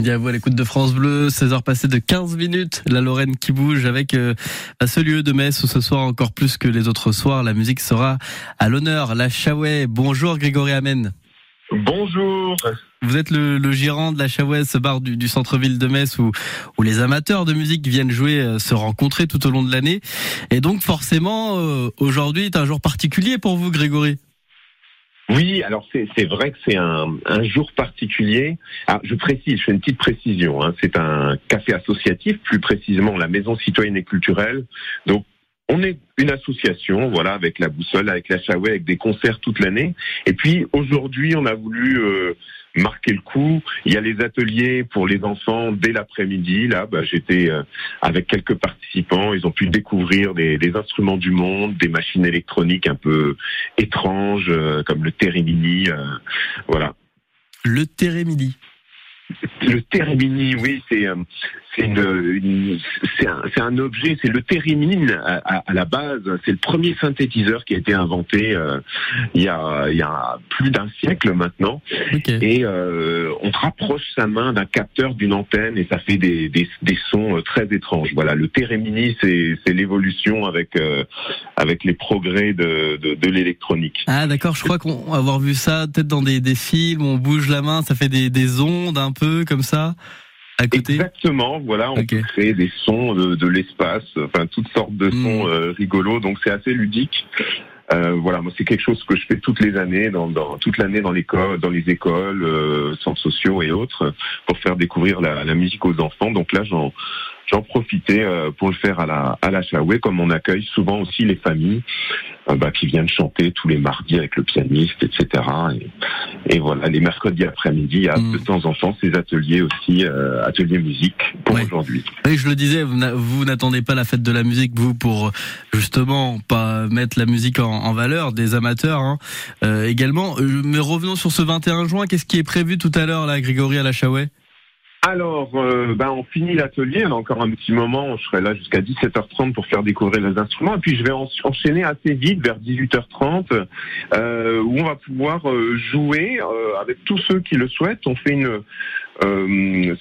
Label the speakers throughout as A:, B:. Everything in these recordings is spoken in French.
A: Bien à vous à l'écoute de France Bleu, 16h passées de 15 minutes, la Lorraine qui bouge avec euh, à ce lieu de Metz où ce soir encore plus que les autres soirs, la musique sera à l'honneur, la Chaouet. Bonjour Grégory Amen.
B: Bonjour.
A: Vous êtes le, le gérant de la Chaouet, ce bar du, du centre-ville de Metz où, où les amateurs de musique viennent jouer, euh, se rencontrer tout au long de l'année. Et donc forcément, euh, aujourd'hui est un jour particulier pour vous Grégory.
B: Oui, alors c'est vrai que c'est un, jour particulier. Alors, je précise, je fais une petite précision. Hein. C'est un café associatif, plus précisément la Maison citoyenne et culturelle. Donc on est une association, voilà, avec la boussole, avec la Chaouet, avec des concerts toute l'année. Et puis aujourd'hui, on a voulu euh, marquer le coup. Il y a les ateliers pour les enfants dès l'après-midi. Là, bah, j'étais euh, avec quelques participants. Ils ont pu découvrir des, des, instruments du monde, des machines électroniques un peu étranges, euh, comme le Térémini. voilà.
A: Le Térémini.
B: Le Térémini, oui, c'est c'est une, c'est un, un, objet, c'est le thérémine à, à, à, la base. C'est le premier synthétiseur qui a été inventé euh, il, y a, il y a plus d'un siècle maintenant. Okay. Et euh, on rapproche sa main d'un capteur, d'une antenne, et ça fait des, des, des sons euh, très étranges. Voilà, le thérémini, c'est l'évolution avec euh, avec les progrès de, de, de l'électronique.
A: Ah d'accord, je crois qu'on avoir vu ça peut-être dans des, des films. On bouge la main, ça fait des, des ondes un peu comme ça.
B: Exactement, voilà, on okay. peut créer des sons de, de l'espace, enfin toutes sortes de sons mmh. euh, rigolos, donc c'est assez ludique. Euh, voilà, moi c'est quelque chose que je fais toutes les années, dans, dans toute l'année dans l'école, dans les écoles, euh, centres sociaux et autres, pour faire découvrir la, la musique aux enfants. Donc là, j'en j'en profitais euh, pour le faire à la à la Chaoué, comme on accueille souvent aussi les familles euh, bah, qui viennent chanter tous les mardis avec le pianiste, etc. Et, et voilà, les mercredis après-midi, il y a mmh. de temps en temps ces ateliers aussi, euh, ateliers musique pour
A: ouais.
B: aujourd'hui.
A: Oui, je le disais, vous n'attendez pas la fête de la musique, vous, pour justement pas mettre la musique en, en valeur des amateurs hein. euh, également. Mais revenons sur ce 21 juin, qu'est-ce qui est prévu tout à l'heure là, Grégory à la Chaouet
B: alors, euh, ben, on finit l'atelier, on a encore un petit moment, je serai là jusqu'à 17h30 pour faire découvrir les instruments, et puis je vais enchaîner assez vite vers 18h30, euh, où on va pouvoir euh, jouer avec tous ceux qui le souhaitent. On fait une,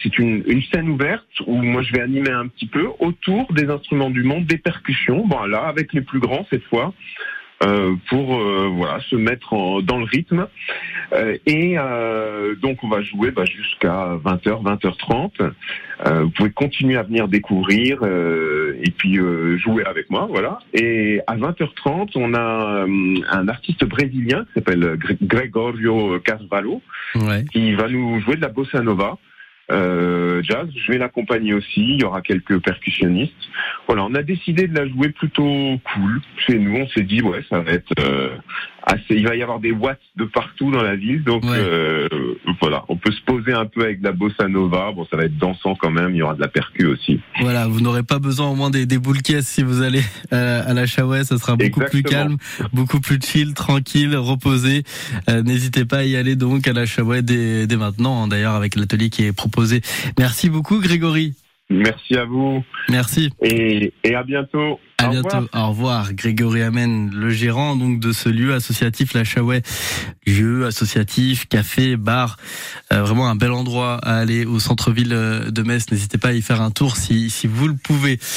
B: c'est une, une, scène ouverte où moi je vais animer un petit peu autour des instruments du monde, des percussions, bon là avec les plus grands cette fois. Euh, pour euh, voilà se mettre en, dans le rythme. Euh, et donc on va jouer bah, jusqu'à 20h 20h30 vous pouvez continuer à venir découvrir et puis jouer avec moi voilà. Et à 20h30 on a un artiste brésilien qui s'appelle Gregorio Carvalho ouais. qui va nous jouer de la bossa nova euh, jazz. Je vais l'accompagner aussi. Il y aura quelques percussionnistes. Voilà, on a décidé de la jouer plutôt cool. Chez nous, on s'est dit ouais, ça va être euh, assez. Il va y avoir des watts de partout dans la ville, donc ouais. euh, voilà, on peut se poser un peu avec de la bossa nova. Bon, ça va être dansant quand même. Il y aura de la percu aussi.
A: Voilà, vous n'aurez pas besoin au moins des, des boules caisses si vous allez euh, à la Chaouet. Ça sera beaucoup Exactement. plus calme, beaucoup plus chill, tranquille, reposé. Euh, n'hésitez pas à y aller donc à la Chaouet dès, dès maintenant. Hein, D'ailleurs, avec l'atelier qui est proposé. Merci beaucoup, Grégory.
B: Merci à vous.
A: Merci.
B: Et, et à bientôt.
A: À Au bientôt. Revoir. Au revoir. Grégory Amen, le gérant donc de ce lieu associatif La Chaouet. Lieu associatif, café, bar. Euh, vraiment un bel endroit à aller au centre-ville de Metz. N'hésitez pas à y faire un tour si, si vous le pouvez.